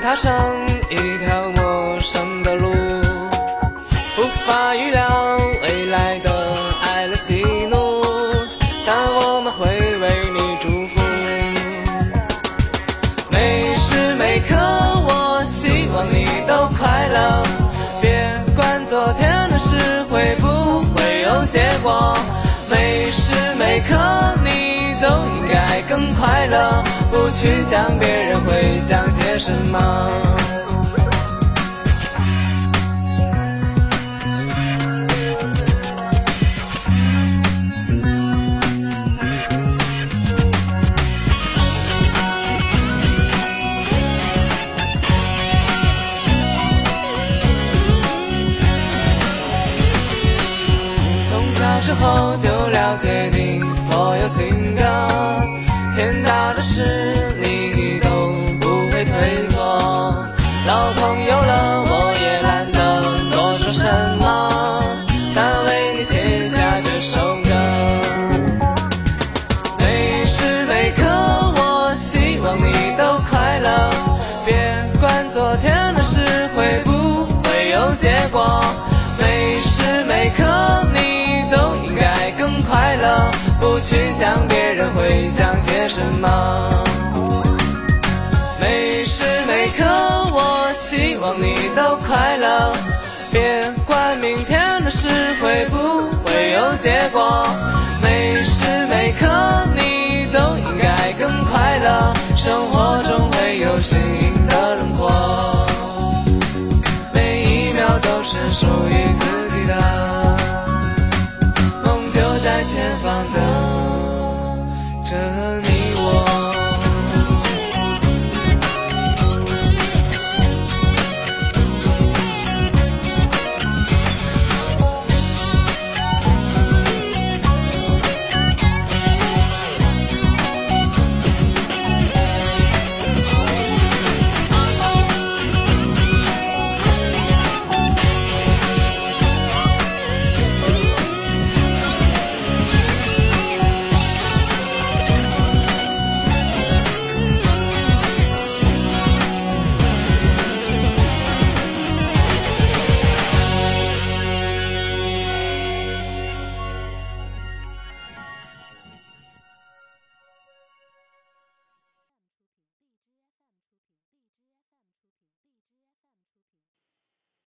踏上一条陌生的路，无法预料未来的爱乐喜怒，但我们会为你祝福。每时每刻，我希望你都快乐，别管昨天的事会不会有结果。每时每刻，去想别人会想些什么。从小时候就了解你所有性格，天大的事你都不会退缩。老朋友了，我也懒得多说什么，但为你写下这首歌。每时每刻，我希望你都快乐，别管昨天的事什么？每时每刻我希望你都快乐，别管明天的事会不会有结果，每时每刻你都应该更快乐，生活中会有幸运的轮廓，每一秒都是属于自己的，梦就在前方等着你。